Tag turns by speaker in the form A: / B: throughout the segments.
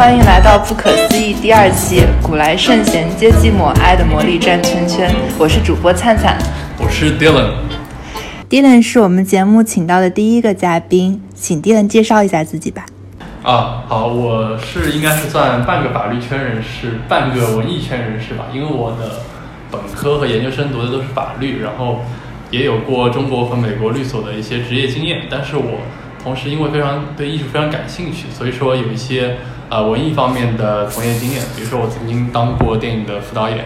A: 欢迎来到不可思议第二期。古来圣贤皆寂寞，爱的魔力转圈圈。我是主播灿灿，
B: 我是 Dylan。
A: Dylan 是我们节目请到的第一个嘉宾，请 Dylan 介绍一下自己吧。
B: 啊，好，我是应该是算半个法律圈人士，半个文艺圈人士吧，因为我的本科和研究生读的都是法律，然后也有过中国和美国律所的一些职业经验，但是我。同时，因为非常对艺术非常感兴趣，所以说有一些呃文艺方面的从业经验。比如说，我曾经当过电影的副导演，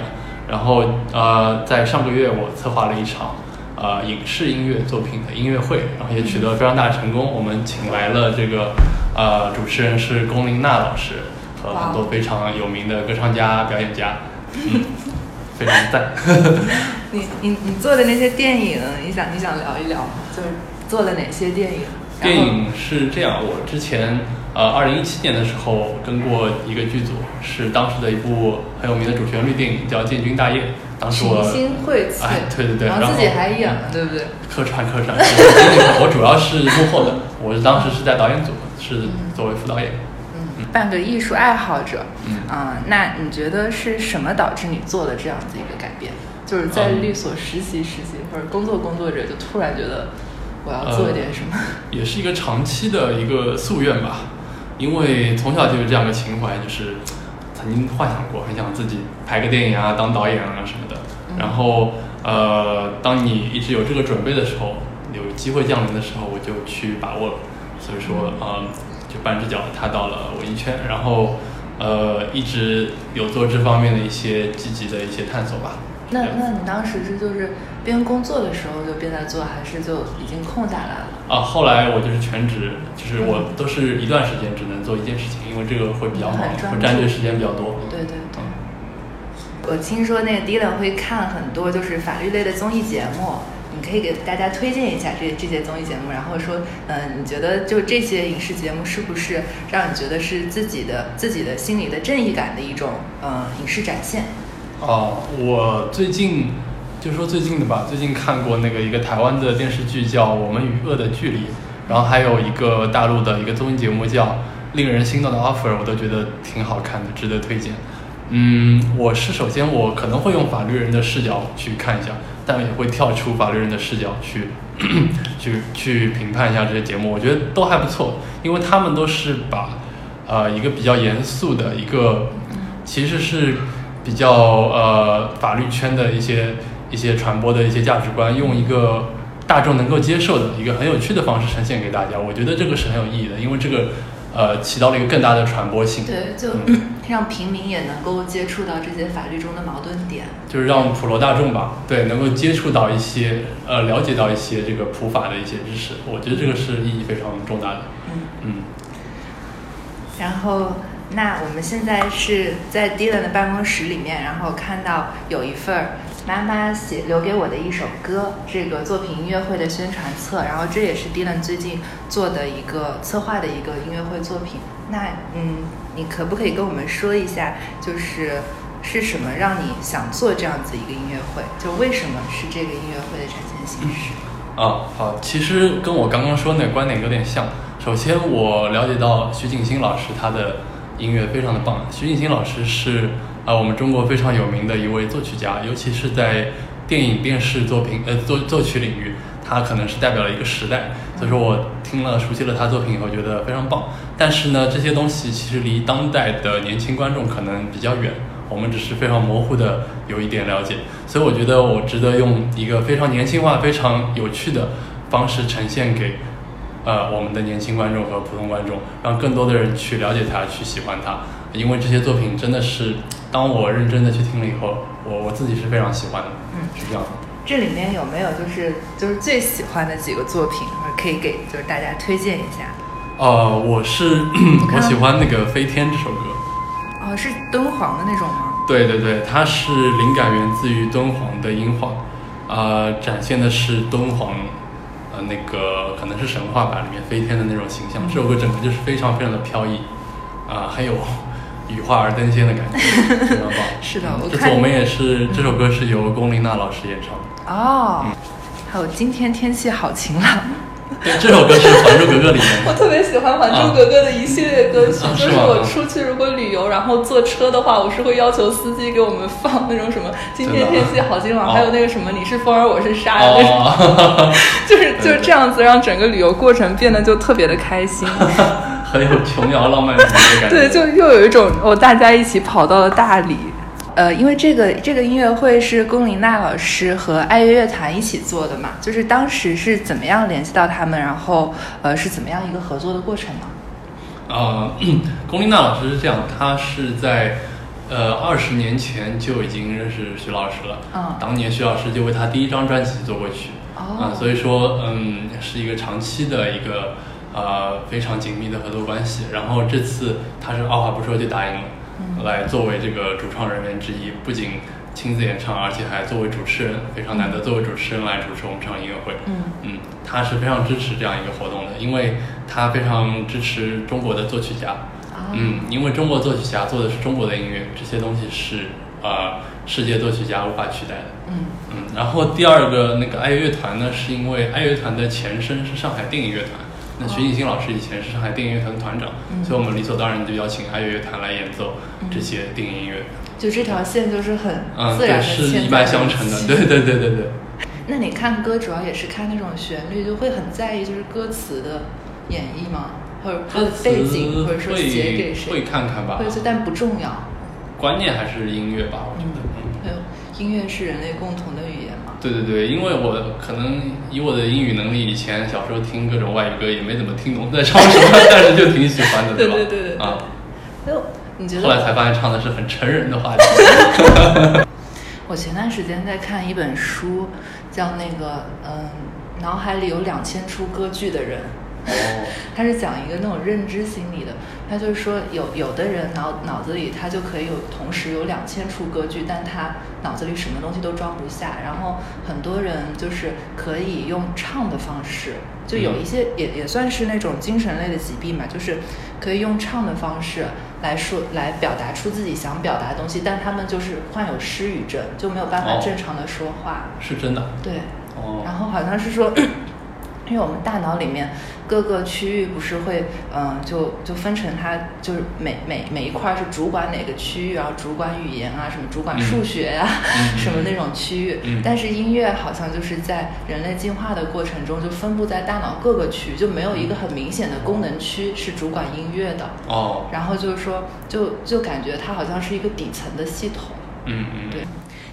B: 然后呃，在上个月我策划了一场呃影视音乐作品的音乐会，然后也取得了非常大的成功。我们请来了这个呃主持人是龚琳娜老师和很多非常有名的歌唱家、表演家，嗯，非常赞。
A: 你你你做的那些电影，你想你想聊一聊吗？就是做了哪些电影？
B: 电影是这样，我之前呃，二零一七年的时候跟过一个剧组，是当时的一部很有名的主旋律电影，叫《建军大业》。当时我哎，对对对，
A: 然后自己还演了，对不对？
B: 客串客串，我主要是幕后的，我是当时是在导演组，是作为副导演。
A: 嗯，半个艺术爱好者。嗯那你觉得是什么导致你做了这样子一个改变？就是在律所实习实习或者工作工作者，就突然觉得。我要做点什么，
B: 也是一个长期的一个夙愿吧，因为从小就有这样的情怀，就是 曾经幻想过，很想自己拍个电影啊，当导演啊什么的。然后，呃，当你一直有这个准备的时候，有机会降临的时候，我就去把握了。所以说，呃，就半只脚踏到了文艺圈，然后，呃，一直有做这方面的一些积极的一些探索吧。
A: 那那你当时是就是边工作的时候就边在做，还是就已经空下来了？
B: 啊，后来我就是全职，就是我都是一段时间只能做一件事情，因为这个会比较忙，会占据时间比较多。
A: 对对对。我听说那个 Dylan 会看很多就是法律类的综艺节目，你可以给大家推荐一下这这些综艺节目，然后说，嗯，你觉得就这些影视节目是不是让你觉得是自己的自己的心里的正义感的一种呃影视展现？
B: 哦，我最近就说最近的吧，最近看过那个一个台湾的电视剧叫《我们与恶的距离》，然后还有一个大陆的一个综艺节目叫《令人心动的 offer》，我都觉得挺好看的，值得推荐。嗯，我是首先我可能会用法律人的视角去看一下，但也会跳出法律人的视角去 去去评判一下这些节目，我觉得都还不错，因为他们都是把呃一个比较严肃的一个，其实是。比较呃法律圈的一些一些传播的一些价值观，用一个大众能够接受的一个很有趣的方式呈现给大家，我觉得这个是很有意义的，因为这个呃起到了一个更大的传播性。
A: 对，就让平民也能够接触到这些法律中的矛盾点。
B: 就是让普罗大众吧，对，能够接触到一些呃了解到一些这个普法的一些知识，我觉得这个是意义非常重大的。嗯嗯。
A: 然后。那我们现在是在 Dylan 的办公室里面，然后看到有一份妈妈写留给我的一首歌，这个作品音乐会的宣传册，然后这也是 Dylan 最近做的一个策划的一个音乐会作品。那嗯，你可不可以跟我们说一下，就是是什么让你想做这样子一个音乐会？就为什么是这个音乐会的展现形式？
B: 啊，好，其实跟我刚刚说那个观点有点像。首先，我了解到徐景欣老师他的。音乐非常的棒，徐锦新老师是啊我们中国非常有名的一位作曲家，尤其是在电影电视作品呃作作曲领域，他可能是代表了一个时代。所以说我听了熟悉了他作品以后，觉得非常棒。但是呢，这些东西其实离当代的年轻观众可能比较远，我们只是非常模糊的有一点了解。所以我觉得我值得用一个非常年轻化、非常有趣的方式呈现给。呃，我们的年轻观众和普通观众，让更多的人去了解他，去喜欢他，因为这些作品真的是，当我认真的去听了以后，我我自己是非常喜欢的。嗯，是这样的。
A: 这里面有没有就是就是最喜欢的几个作品，可以给就是大家推荐一下？
B: 呃，我是我 喜欢那个《飞天》这首歌。
A: 哦，是敦煌的那种吗？
B: 对对对，它是灵感源自于敦煌的音画，呃，展现的是敦煌。呃，那个可能是神话吧，里面飞天的那种形象。这首歌整个就是非常非常的飘逸，啊，很有 羽化而登仙的感觉，非常棒。
A: 是的，
B: 这次我们也是这首歌是由龚琳娜老师演唱的。
A: 哦，还有今天天气好晴朗，
B: 对，这首歌是《还珠格格》里面
A: 我。特别喜欢《还珠格格》的一系列歌曲，
B: 啊
A: 就是我出去如果旅游，然后坐车的话，我是会要求司机给我们放那种什么“今天天气好，今晚”，
B: 哦
A: 还有那个什么“你是风儿，我是沙”那 就是就是这样子，让整个旅游过程变得就特别的开心。
B: 很有琼瑶浪漫主义的感觉。
A: 对，就又有一种哦，大家一起跑到了大理。呃，因为这个这个音乐会是龚琳娜老师和爱乐乐团一起做的嘛，就是当时是怎么样联系到他们，然后呃是怎么样一个合作的过程呢？
B: 呃，龚琳娜老师是这样，她是在呃二十年前就已经认识徐老师了。
A: 嗯
B: 当年徐老师就为他第一张专辑做过曲。
A: 哦
B: 啊所以说嗯是一个长期的一个呃非常紧密的合作关系。然后这次他是二话不说就答应了，
A: 嗯
B: 来作为这个主创人员之一，不仅亲自演唱，而且还作为主持人，非常难得作为主持人来主持我们这场音乐会。
A: 嗯
B: 嗯，他是非常支持这样一个活动的，因为他非常支持中国的作曲家。
A: 啊
B: 嗯，因为中国作曲家做的是中国的音乐，这些东西是呃世界作曲家无法取代的。
A: 嗯
B: 嗯，然后第二个那个爱乐乐团呢，是因为爱乐乐团的前身是上海电影乐团，那徐景新老师以前是上海电影乐团的团长，
A: 嗯
B: 所以我们理所当然就邀请爱乐乐团来演奏这些电影音乐。
A: 就这条线就是很自然的
B: 是一脉相承的，对对对对对。
A: 那你看歌主要也是看那种旋律，就会很在意就是歌词的演绎吗？或者它的背景，或者说
B: 会
A: 写给谁？
B: 会看看吧
A: 会，但不重要。
B: 观念还是音乐吧，我觉得。嗯
A: 还有音乐是人类共同？
B: 对对对，因为我可能以我的英语能力，以前小时候听各种外语歌也没怎么听懂在唱什么，但是就挺喜欢的，
A: 对
B: 吧？
A: 对对对对
B: 啊，
A: 哎呦，你觉得
B: 后来？才发现唱的是很成人的话题。
A: 我前段时间在看一本书，叫那个嗯，脑海里有两千出歌剧的人。
B: 哦，
A: 他是讲一个那种认知心理的，他就是说有有的人脑脑子里他就可以有同时有两千出歌剧，但他脑子里什么东西都装不下。然后很多人就是可以用唱的方式，就有一些也也算是那种精神类的疾病嘛，就是可以用唱的方式来说来表达出自己想表达的东西，但他们就是患有失语症，就没有办法
B: 哦
A: 正常的说话。
B: 是真的。
A: 对，
B: 哦，
A: 然后好像是说，因为我们大脑里面各个区域不是会，嗯、就就分成它就是每每每一块儿是主管哪个区域，然后主管语言啊，什么主管
B: 嗯
A: 数学呀、
B: 嗯
A: 什么那种区域。
B: 嗯
A: 但是音乐好像就是在人类进化的过程中，就分布在大脑各个区，就没有一个很明显的功能区是主管音乐的。
B: 哦，
A: 然后就是说，就就感觉它好像是一个底层的系统。
B: 嗯嗯，
A: 对，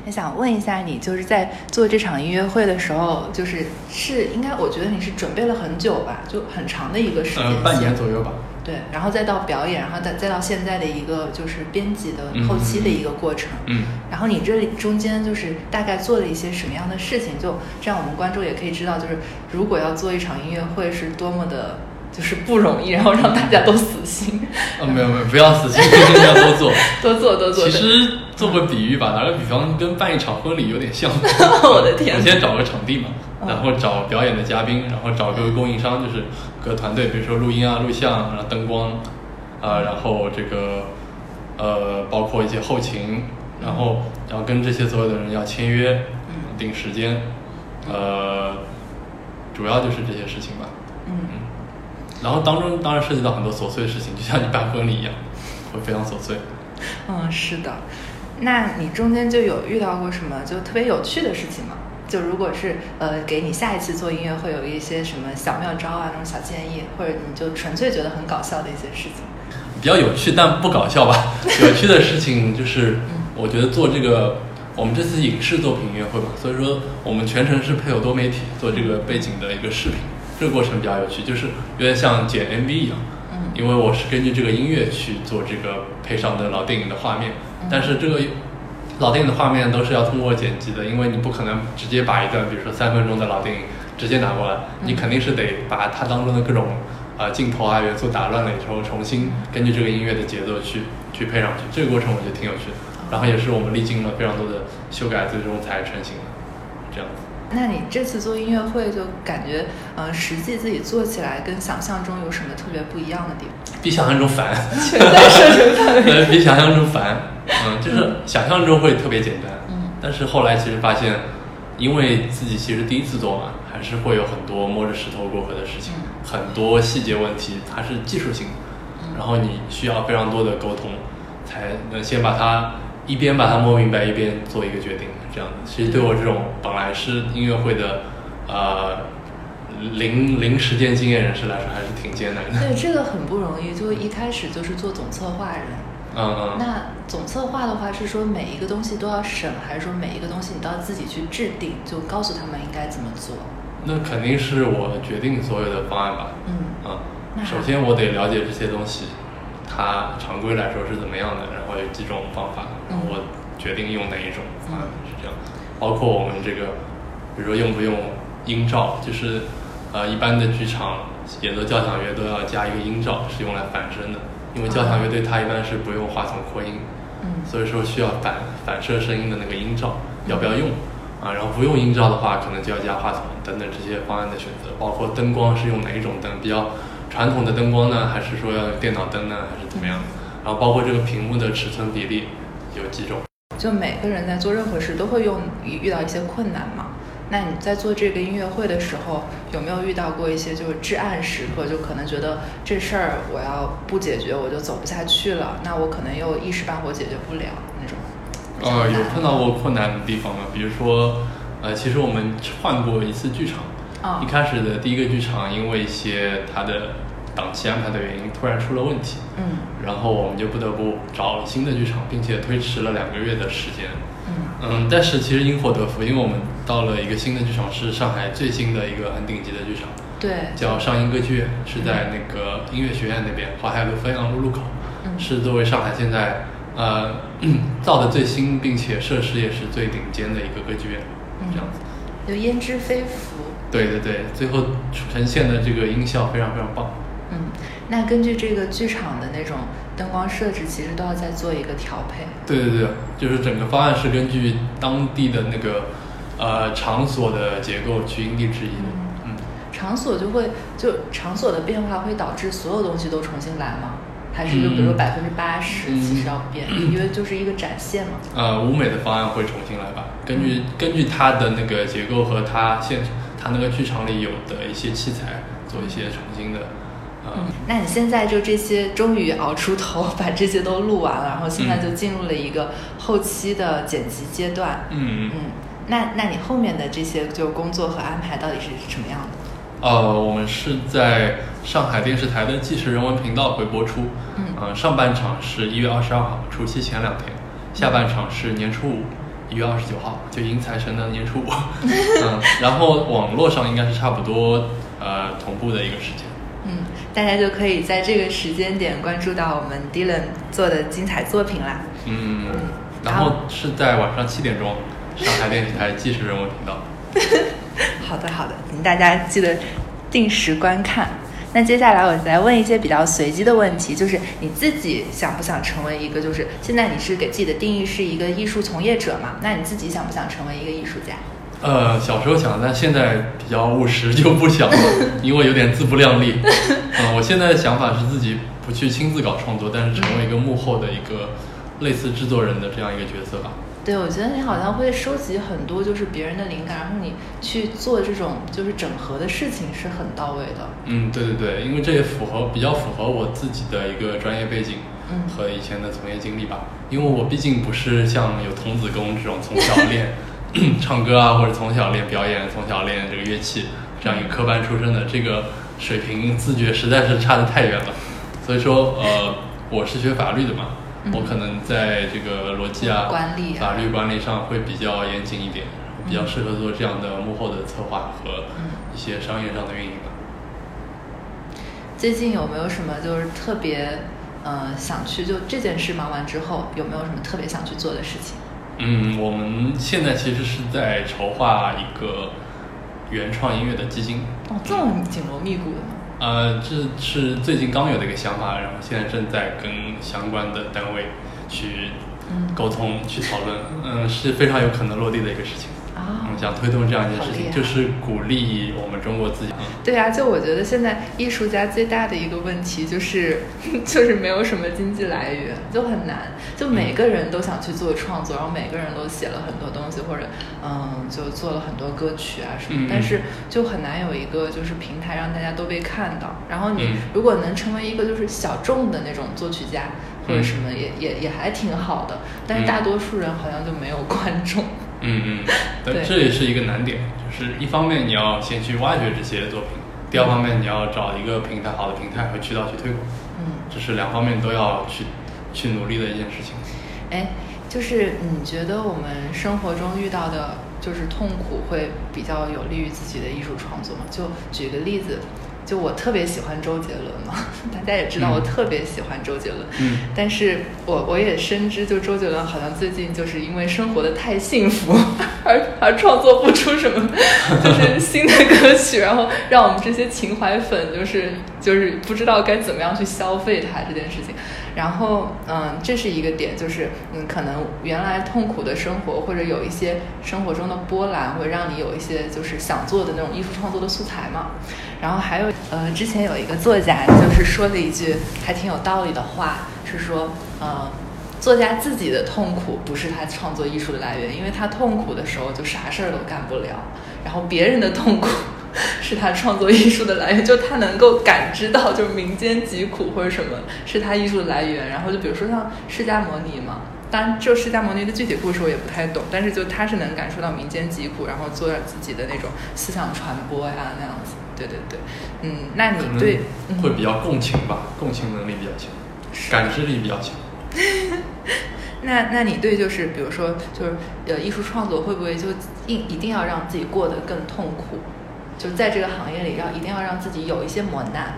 A: 也想问一下你，就是在做这场音乐会的时候，就是是应该，我觉得你是准备了很久吧，就很长的一个时间
B: 呃，半年左右吧。
A: 对，然后再到表演，然后再再到现在的一个就是编辑的
B: 嗯
A: 后期的一个过程。
B: 嗯，
A: 然后你这里中间就是大概做了一些什么样的事情？就这样，我们观众也可以知道，就是如果要做一场音乐会是多么的，就是不容易，然后让大家都死心。
B: 呃，没有没有，不要死心，要多做。
A: 多做多做。
B: 其实做个比喻吧，打个比方，跟办一场婚礼有点像。
A: 我的天
B: 我先找个场地嘛，
A: 嗯
B: 然后找表演的嘉宾，然后找各个供应商，就是各个团队，比如说录音啊、录像，然后灯光，啊、然后这个呃，包括一些后勤，然后然后跟这些所有的人要签约，
A: 嗯
B: 定时间，呃，主要就是这些事情吧。
A: 嗯
B: 然后当中当然涉及到很多琐碎的事情，就像你办婚礼一样，会非常琐碎。
A: 嗯，是的。那你中间就有遇到过什么就特别有趣的事情吗？就如果是呃给你下一次做音乐会有一些什么小妙招啊，那种小建议，或者你就纯粹觉得很搞笑的一些事情。
B: 比较有趣但不搞笑吧。有趣的事情就是，我觉得做这个，我们这次影视作品音乐会嘛，所以说我们全程是配有多媒体做这个背景的一个视频，这个过程比较有趣，就是有点像剪 MV 一样。
A: 嗯。
B: 因为我是根据这个音乐去做这个配上的老电影的画面，
A: 嗯。
B: 但是这个老电影的画面都是要通过剪辑的，因为你不可能直接把一段比如说三分钟的老电影直接拿过来，你肯定是得把它当中的各种呃镜头啊元素打乱了以后，重新根据这个音乐的节奏去去配上去，这个过程我觉得挺有趣的，然后也是我们历经了非常多的修改，最终才成型的，这样子。
A: 那你这次做音乐会就感觉呃实际自己做起来跟想象中有什么特别不一样的地方？
B: 比想象中烦，
A: 全在射程 范围。
B: 呃，比想象中烦，嗯，就是想象中会特别简单，
A: 嗯。
B: 但是后来其实发现因为自己其实第一次做嘛，还是会有很多摸着石头过河的事情，
A: 嗯。
B: 很多细节问题它是技术性然后你需要非常多的沟通，才能先把它一边把它摸明白，一边做一个决定，这样子。其实对我这种本来是音乐会的呃零零实践经验人士来说，还是挺艰难的。
A: 对，这个很不容易，就一开始就是做总策划人。
B: 嗯嗯。
A: 那总策划的话是说每一个东西都要审，还是说每一个东西你都要自己去制定，就告诉他们应该怎么做？
B: 那肯定是我决定所有的方案吧。
A: 嗯
B: 啊
A: 那，
B: 首先我得了解这些东西，它常规来说是怎么样的，然后有几种方法，然后我决定用哪一种方案是这样。包括我们这个，比如说用不用音罩，就是呃一般的剧场演奏交响乐都要加一个音罩，是用来反声的，因为交响乐队它一般是不用话筒扩音，
A: 嗯
B: 所以说需要反反射声音的那个音罩，要不要用？啊，然后不用音罩的话，可能就要加话筒等等这些方案的选择，包括灯光是用哪一种灯，比较传统的灯光呢，还是说要用电脑灯呢，还是怎么样？然后包括这个屏幕的尺寸比例有几种？
A: 就每个人在做任何事都会用遇遇到一些困难嘛。那你在做这个音乐会的时候，有没有遇到过一些就是至暗时刻，就可能觉得这事儿我要不解决我就走不下去了，那我可能又一时半会解决不了那种。
B: 呃，有碰到
A: 过。
B: 困难的地方吗？比如说，呃，其实我们换过一次剧场，
A: 啊
B: 一开始的第一个剧场因为一些它的档期安排的原因，突然出了问题，
A: 嗯。
B: 然后我们就不得不找新的剧场，并且推迟了两个月的时间。
A: 嗯。
B: 嗯，但是其实因祸得福，因为我们到了一个新的剧场，是上海最新的一个很顶级的剧场，
A: 对，
B: 叫上音歌剧院，是在那个音乐学院那边，淮海路汾阳路路口，
A: 嗯。
B: 是作为上海现在呃 造的最新，并且设施也是最顶尖的一个歌剧院，这样子。
A: 就焉知非福。
B: 对对对，最后呈现的这个音效非常非常棒。
A: 嗯，那根据这个剧场的那种灯光设置，其实都要再做一个调配。
B: 对对对，就是整个方案是根据当地的那个呃场所的结构去因地制宜的。嗯，
A: 场所就会就场所的变化会导致所有东西都重新来吗？还是就比如说
B: 嗯
A: 百分之八十
B: 嗯
A: 其实要变，因为就是一个展现嘛。
B: 呃，舞美的方案会重新来吧，根据根据它的那个结构和它现它那个剧场里有的一些器材做一些重新的。呃、
A: 嗯，那你现在就这些终于熬出头，把这些都录完了，然后现在
B: 嗯
A: 就进入了一个后期的剪辑阶段。
B: 嗯
A: 嗯，那那你后面的这些就工作和安排到底是什么样的？
B: 呃，我们是在上海电视台的纪实人文频道会播出。
A: 嗯
B: 呃上半场是一月二十二号，除夕前两天；下半场是年初五，一月二十九号，就迎财神的年初五。嗯，然后网络上应该是差不多呃同步的一个时间。
A: 嗯，大家就可以在这个时间点关注到我们 Dylan 做的精彩作品啦。
B: 嗯，然后是在晚上七点钟，上海电视台纪实人文频道。
A: 好的，好的，请大家记得定时观看。那接下来我来问一些比较随机的问题，就是你自己想不想成为一个，就是现在你是给自己的定义是一个艺术从业者嘛？那你自己想不想成为一个艺术家？
B: 呃，小时候想，但现在比较务实，就不想了，因为有点自不量力。嗯、我现在的想法是自己不去亲自搞创作，但是成为一个幕后的一个类似制作人的这样一个角色吧。
A: 对，我觉得你好像会收集很多就是别人的灵感，然后你去做这种就是整合的事情是很到位的。
B: 嗯，对对对，因为这也符合比较符合我自己的一个专业背景
A: 嗯
B: 和以前的从业经历吧。因为我毕竟不是像有童子功这种从小练 唱歌啊，或者从小练表演、从小练这个乐器这样一个科班出身的，这个水平自觉实在是差得太远了。所以说，呃，我是学法律的嘛，
A: 嗯
B: 我可能在这个逻辑啊、
A: 管理啊
B: 法律管理上会比较严谨一点，比较适合做这样的幕后的策划和
A: 嗯
B: 一些商业上的运营吧。
A: 最近有没有什么就是特别呃想去就这件事忙完之后有没有什么特别想去做的事情？
B: 嗯，我们现在其实是在筹划一个原创音乐的基金。
A: 哦，这么紧锣密鼓的吗？
B: 呃，这是最近刚有的一个想法，然后现在正在跟相关的单位去
A: 嗯
B: 沟通、去讨论。嗯，是非常有可能落地的一个事情。想推动这样一件事情，就是鼓励我们中国自己。
A: 对啊，就我觉得现在艺术家最大的一个问题就是，就是没有什么经济来源，就很难。就每个人都想去做创作，然后每个人都写了很多东西，或者嗯，就做了很多歌曲啊什么，但是就很难有一个就是平台让大家都被看到。然后你
B: 嗯
A: 如果能成为一个就是小众的那种作曲家或者什么，也也也还挺好的。但是
B: 嗯
A: 大多数人好像就没有观众。
B: 嗯嗯，
A: 嗯
B: 对，这也是一个难点，就是一方面你要先去挖掘这些作品，第二方面你要找一个平台，好的平台和渠道去推广，
A: 嗯。
B: 这是两方面都要去去努力的一件事情。
A: 哎，就是你觉得我们生活中遇到的，就是痛苦会比较有利于自己的艺术创作吗？就举个例子，就我特别喜欢周杰伦嘛，大家也知道
B: 嗯
A: 我特别喜欢周杰伦，
B: 嗯
A: 但是我我也深知，就周杰伦好像最近就是因为生活的太幸福，而而创作不出什么就是 新的歌曲，然后让我们这些情怀粉就是就是不知道该怎么样去消费它这件事情。然后嗯，这是一个点，就是嗯，可能原来痛苦的生活或者有一些生活中的波澜，会让你有一些就是想做的那种艺术创作的素材嘛。然后还有呃，之前有一个作家就是说了一句还挺有道理的话，是说呃。作家自己的痛苦不是他创作艺术的来源，因为他痛苦的时候就啥事儿都干不了。然后别人的痛苦 是他创作艺术的来源，就他能够感知到，就是民间疾苦或者什么是他艺术的来源。然后就比如说像释迦摩尼嘛，当然就释迦摩尼的具体故事我也不太懂，但是就他是能感受到民间疾苦，然后做点自己的那种思想传播呀那样子。对对对，嗯，那你对嗯
B: 会比较共情吧，共情能力比较强，感知力比较强。
A: 那那你对就是比如说就是呃艺术创作会不会就一一定要让自己过得更痛苦？就在这个行业里要一定要让自己有一些磨难，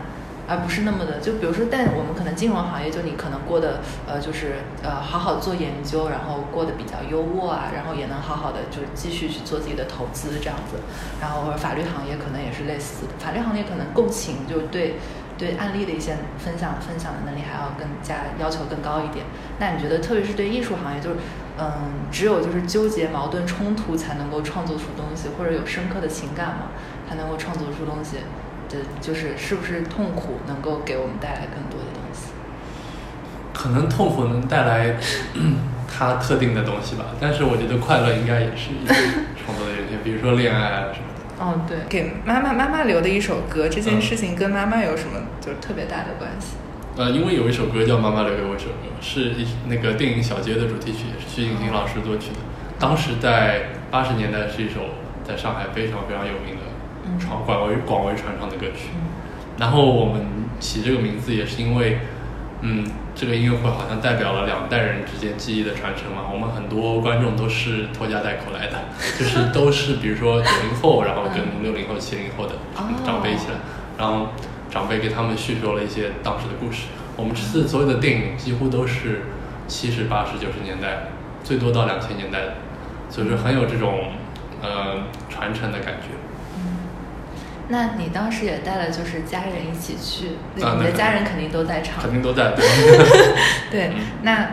A: 而不是那么的就比如说，但我们可能金融行业就你可能过得呃就是呃好好做研究，然后过得比较优渥啊，然后也能好好的就是继续去做自己的投资这样子，然后或者法律行业可能也是类似，法律行业可能共情就对。对案例的一些分享分享的能力还要更加要求更高一点。那你觉得，特别是对艺术行业，就是嗯，只有就是纠结、矛盾、冲突才能够创作出东西，或者有深刻的情感吗，才能够创作出东西。的就是是不是痛苦能够给我们带来更多的东西？
B: 可能痛苦能带来 他特定的东西吧，但是我觉得快乐应该也是 创作的源泉，比如说恋爱啊什么的。
A: 哦，对，给妈妈妈妈留的一首歌，这件
B: 嗯
A: 事情跟妈妈有什么就是特别大的关系？
B: 呃，因为有一首歌叫《妈妈留给我一首歌》，是一那个电影《小街》的主题曲，也是徐景欣老师作曲的。当时在八十年代是一首在上海非常非常有名的
A: 嗯
B: 传广为广为传唱的歌曲。
A: 嗯
B: 然后我们起这个名字也是因为，嗯，这个音乐会好像代表了两代人之间记忆的传承嘛。我们很多观众都是拖家带口来的，就是都是比如说九零后，然后跟
A: 嗯
B: 六零后、七零后的
A: 哦
B: 长辈一起来，然后长辈给他们叙说了一些当时的故事。我们这次所有的电影几乎都是七十、八十、九十年代，最多到两千年代的，所以说很有这种呃传承的感觉。
A: 那你当时也带了就是家人一起去，你的家人肯定都在场
B: 肯。定都在 对。
A: 对
B: 嗯，
A: 那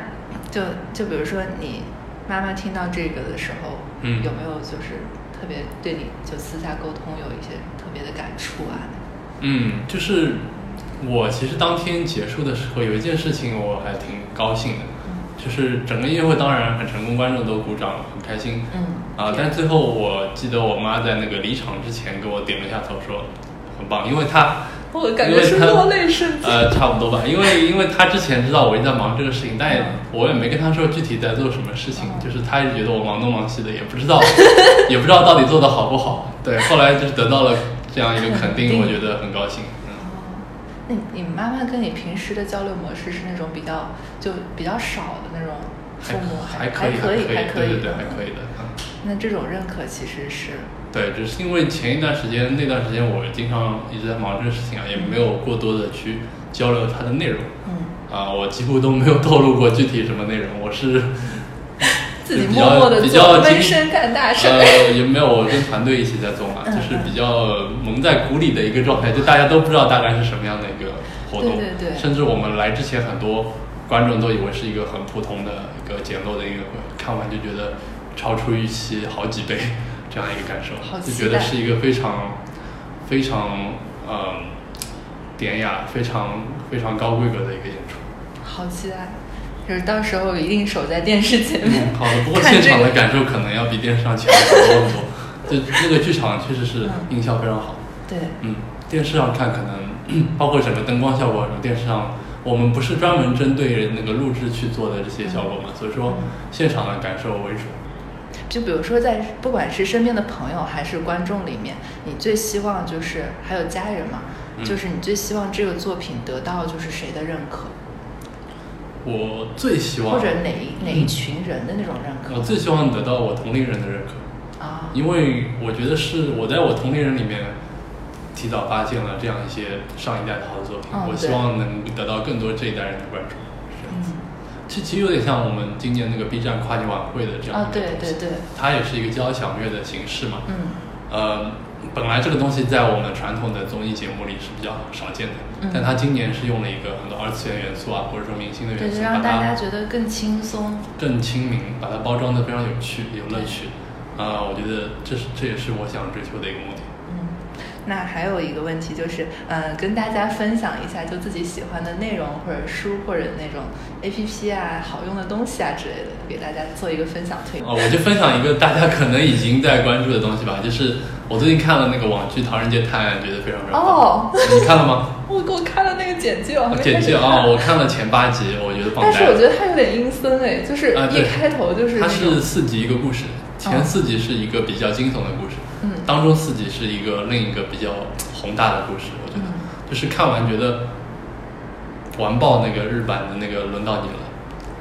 A: 就就比如说你妈妈听到这个的时候，
B: 嗯
A: 有没有就是特别对你就私下沟通有一些特别的感触啊？
B: 嗯，就是我其实当天结束的时候，有一件事情我还挺高兴的，就是整个音乐会当然很成功，观众都鼓掌，很开心。
A: 嗯
B: 啊，但最后我记得我妈在那个离场之前给我点了一下头，说很棒，因为她
A: 我感觉是
B: 因为她
A: 落泪瞬间。
B: 呃，差不多吧，因为因为她之前知道我一直在忙这个事情，但也
A: 嗯
B: 我也没跟她说具体在做什么事情，
A: 嗯
B: 就是她一直觉得我忙东忙西的，也不知道 也不知道到底做的好不好。对，后来就是得到了这样一个肯
A: 定，
B: 我觉得很高兴。
A: 你你妈妈跟你平时的交流模式是那种比较就比较少的那种父母，
B: 还
A: 还
B: 可以，
A: 可还可以，
B: 对对对，
A: 嗯
B: 还可以的。嗯，
A: 那这种认可其实是，
B: 对，只是因为前一段时间那段时间我经常一直在忙这个事情啊，也没有过多的去交流它的内容
A: 嗯，
B: 啊，我几乎都没有透露过具体什么内容，我是
A: 自己
B: 比较
A: 默默的
B: 比较
A: 做，
B: 精
A: 闷声干大事。
B: 呃，也没有跟团队一起在做嘛，
A: 嗯
B: 就是比较蒙在鼓里的一个状态，就大家都不知道大概是什么样的一个活动，
A: 对对对
B: 甚至我们来之前很多观众都以为是一个很普通的一个简陋的音乐会，看完就觉得超出预期好几倍，这样一个感受
A: 好，
B: 就觉得是一个非常非常呃典雅、非常非常高规格的一个演出。
A: 好期待，就是到时候一定守在电视前面。
B: 嗯，好的。不过现场的感受可能要比电视上强很多很多。就那个剧场确实是
A: 嗯
B: 音效非常好。
A: 对，
B: 嗯，电视上看可能包括整个灯光效果，电视上我们不是专门针对那个录制去做的这些效果嘛，所以说
A: 嗯
B: 现场的感受为主。
A: 就比如说在不管是身边的朋友还是观众里面，你最希望就是还有家人嘛，
B: 嗯
A: 就是你最希望这个作品得到就是谁的认可，
B: 我最希望，
A: 或者哪一哪一群人的那种认可
B: 我最希望得到我同龄人的认可，
A: 啊？
B: 因为我觉得是我在我同龄人里面提早发现了这样一些上一代的好的作品，
A: 嗯
B: 我希望能得到更多这一代人的关注。是这其其实有点像我们今年那个 B 站跨年晚会的这样
A: 啊对对对
B: 它也是一个交响乐的形式嘛。
A: 嗯
B: 呃，本来这个东西在我们传统的综艺节目里是比较少见的，
A: 嗯
B: 但它今年是用了一个很多二次元元素啊，或者说明星的，元素，
A: 就让大家觉得更轻松。
B: 更亲民，把它包装的非常有趣、有乐趣。啊、我觉得这是这也是我想追求的一个目的。
A: 嗯，那还有一个问题就是，呃，跟大家分享一下，就自己喜欢的内容或者书或者那种 A P P 啊、好用的东西啊之类的，给大家做一个分享推荐。
B: 哦，我就分享一个大家可能已经在关注的东西吧，就是我最近看了那个网剧《唐人街探案》，觉得非常非常棒。
A: 哦
B: 你看了吗？
A: 我给我看了那个简介，我还没
B: 简介啊、
A: 看
B: 我看了前八集，我觉得棒
A: 但是我。觉得它有点阴森哎，就是一开头就是那
B: 它是四集一个故事，前
A: 哦
B: 四集是一个比较惊悚的故事，
A: 嗯
B: 当中四集是一个另一个比较宏大的故事。我觉得，
A: 嗯
B: 就是看完觉得完爆那个日版的那个轮到你了。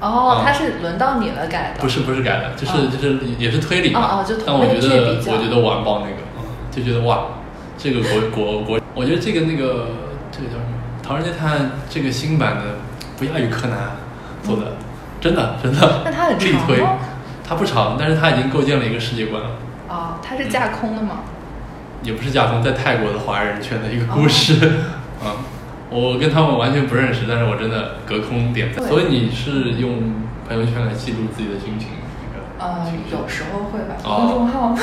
A: 哦
B: 嗯，
A: 它是轮到你了改的，
B: 不是不是改的，就是、
A: 哦
B: 就是也是推理嘛。
A: 哦哦就
B: 但我觉得我觉得完爆那个，嗯，就觉得哇，这个国国国，我觉得这个那个这个叫什么《唐人街探案》这个新版的不亚于柯南做的，真的真的。
A: 那它很
B: 力推
A: 长吗，
B: 它不长，但是它已经构建了一个世界观了。
A: 哦，它是架空的吗？
B: 也不是架空，在泰国的华人圈的一个故事。嗯，我跟他们完全不认识，但是我真的隔空点赞。所以你是用朋友圈来记录自己的心情？那个
A: 呃
B: 情，绪
A: 有时候会吧，
B: 哦
A: 公众号。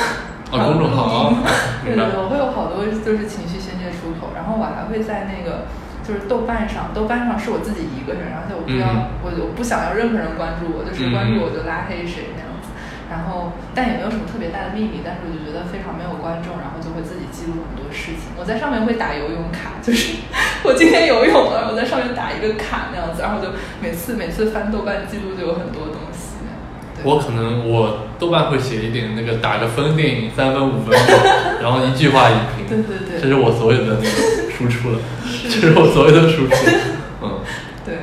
B: 哦，公众号啊，
A: 对对对，我会有好多就是情绪宣泄出口，然后我还会在那个就是豆瓣上，豆瓣上是我自己一个人，而且我不要、
B: 嗯
A: 我我不想要任何人关注我，就是关注我就拉黑谁那样子。然后，但也没有什么特别大的秘密，但是我就觉得非常没有观众，然后就会自己记录很多事情。我在上面会打游泳卡，就是 我今天游泳了，我在上面打一个卡那样子，然后就每次每次翻豆瓣记录就有很多东西。
B: 我可能我豆瓣会写一点那个打个分电影三分五分，然后一句话一评，
A: 对对对
B: 这是我所有的那个 输出了，这是我所有的输出，嗯，
A: 对，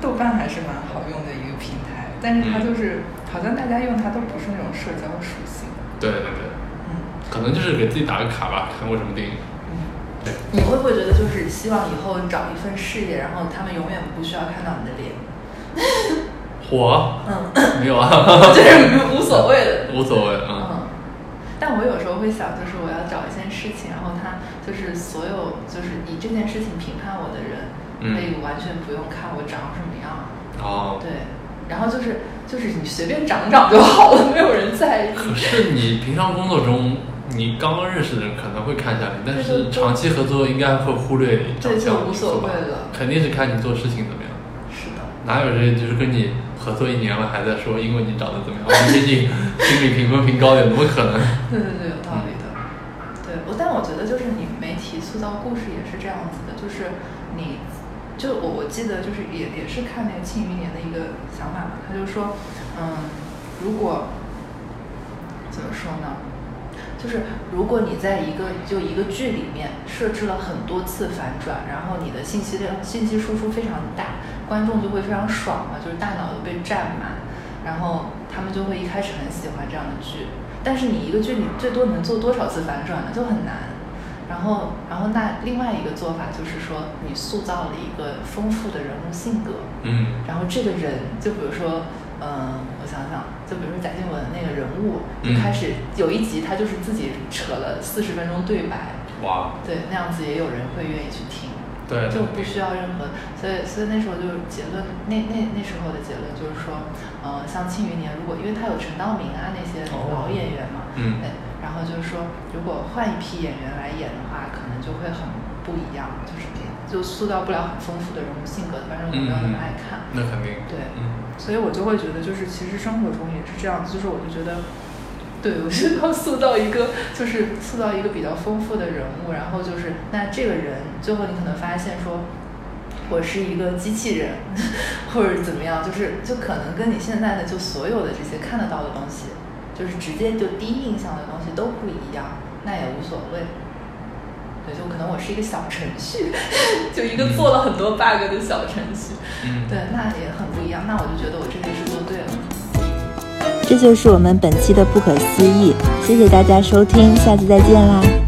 A: 豆瓣还是蛮好用的一个平台，但是它就是、好像大家用它都不是那种社交属性。
B: 对对对，
A: 嗯
B: 可能就是给自己打个卡吧，看过什么电影，
A: 嗯，
B: 对，
A: 你会不会觉得就是希望以后找一份事业，然后他们永远不需要看到你的脸？
B: 火？
A: 嗯，
B: 没有啊，
A: 就是无所谓的。
B: 无所谓，嗯。
A: 嗯，但我有时候会想，就是我要找一件事情，然后他就是所有就是以这件事情评判我的人，
B: 嗯。
A: 可以完全不用看我长什么样。
B: 哦，
A: 对，然后就是就是你随便长长就好了，没有人在意。
B: 可是你平常工作中，你刚刚认识的人可能会看一下你，但是长期合作应该会忽略长相
A: 就无所谓了
B: 肯定是看你做事情怎么样。
A: 是的。
B: 哪有人就是跟你合作一年了还在说因为你长得怎么样，我们给你心理评分评高点，怎么可能？
A: 对对对，有道理的。对，我但我觉得就是你媒体塑造故事也是这样子的，就是你，就我我记得就是也也是看那个《庆余年》的一个想法嘛，他就说，嗯，如果怎么说呢？就是如果你在一个就一个剧里面设置了很多次反转，然后你的信息量信息输出非常大，观众就会非常爽嘛，就是大脑都被占满，然后他们就会一开始很喜欢这样的剧。但是你一个剧里最多能做多少次反转呢？就很难。然后，然后那另外一个做法就是说，你塑造了一个丰富的人物性格，
B: 嗯。
A: 然后这个人，就比如说，嗯、我想想，就比如说贾静雯那个人物，就
B: 嗯
A: 开始有一集他就是自己扯了四十分钟对白，
B: 哇，
A: 对，那样子也有人会愿意去听，
B: 对，
A: 就不需要任何，所以所以那时候就结论，那那那时候的结论就是说，呃，像《庆余年》，如果因为他有陈道明啊那些
B: 哦。
A: 老演员嘛，
B: 嗯。
A: 对，然然后就是说，如果换一批演员来演的话，可能就会很不一样，就是就塑造不了很丰富的人物性格，观众就没有那么爱看。
B: 那肯定。
A: 对，
B: 嗯，
A: 所以我就会觉得，就是其实生活中也是这样子，就是我就觉得，对我就要塑造一个，就是塑造一个比较丰富的人物，然后就是那这个人最后你可能发现说。我是一个机器人，或者怎么样，就是就可能跟你现在的就所有的这些看得到的东西，就是直接就第一印象的东西都不一样，那也无所谓。对，就可能我是一个小程序，就一个做了很多 bug 的小程序。
B: 嗯，
A: 对，那也很不一样。那我就觉得我这件事做对了。
C: 这就是我们本期的不可思议，谢谢大家收听，下次再见啦。